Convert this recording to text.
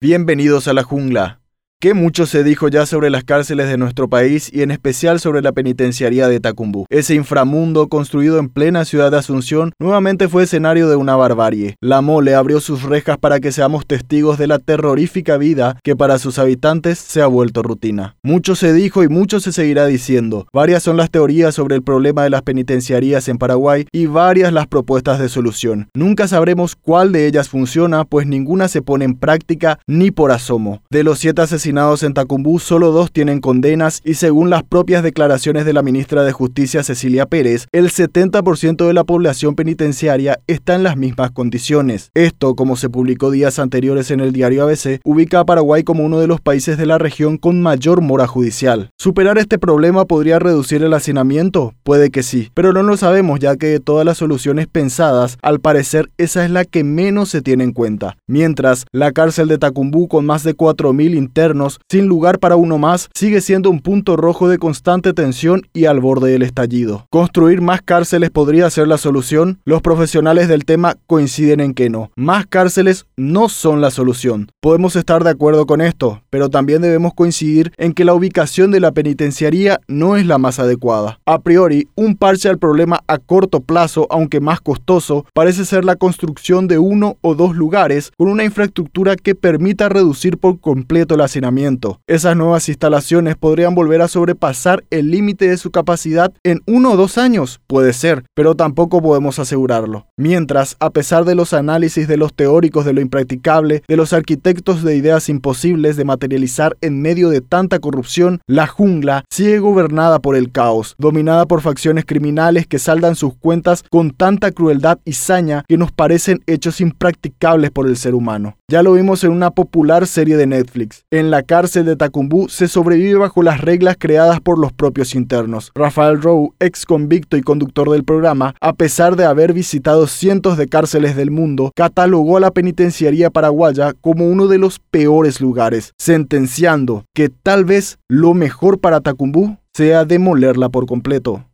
Bienvenidos a la jungla. Que mucho se dijo ya sobre las cárceles de nuestro país y en especial sobre la penitenciaría de Tacumbú. Ese inframundo construido en plena ciudad de Asunción nuevamente fue escenario de una barbarie. La mole abrió sus rejas para que seamos testigos de la terrorífica vida que para sus habitantes se ha vuelto rutina. Mucho se dijo y mucho se seguirá diciendo. Varias son las teorías sobre el problema de las penitenciarías en Paraguay y varias las propuestas de solución. Nunca sabremos cuál de ellas funciona, pues ninguna se pone en práctica ni por asomo. De los siete asesinatos en Tacumbú, solo dos tienen condenas y según las propias declaraciones de la ministra de Justicia Cecilia Pérez, el 70% de la población penitenciaria está en las mismas condiciones. Esto, como se publicó días anteriores en el diario ABC, ubica a Paraguay como uno de los países de la región con mayor mora judicial. ¿Superar este problema podría reducir el hacinamiento? Puede que sí, pero no lo sabemos ya que de todas las soluciones pensadas, al parecer esa es la que menos se tiene en cuenta. Mientras, la cárcel de Tacumbú con más de 4.000 internos sin lugar para uno más, sigue siendo un punto rojo de constante tensión y al borde del estallido. ¿Construir más cárceles podría ser la solución? Los profesionales del tema coinciden en que no. Más cárceles no son la solución. Podemos estar de acuerdo con esto, pero también debemos coincidir en que la ubicación de la penitenciaría no es la más adecuada. A priori, un parche al problema a corto plazo, aunque más costoso, parece ser la construcción de uno o dos lugares con una infraestructura que permita reducir por completo la esas nuevas instalaciones podrían volver a sobrepasar el límite de su capacidad en uno o dos años, puede ser, pero tampoco podemos asegurarlo. Mientras, a pesar de los análisis de los teóricos de lo impracticable, de los arquitectos de ideas imposibles de materializar en medio de tanta corrupción, la jungla sigue gobernada por el caos, dominada por facciones criminales que saldan sus cuentas con tanta crueldad y saña que nos parecen hechos impracticables por el ser humano. Ya lo vimos en una popular serie de Netflix. En la cárcel de Tacumbú se sobrevive bajo las reglas creadas por los propios internos. Rafael Rowe, ex convicto y conductor del programa, a pesar de haber visitado cientos de cárceles del mundo, catalogó a la penitenciaría paraguaya como uno de los peores lugares, sentenciando que tal vez lo mejor para Tacumbú sea demolerla por completo.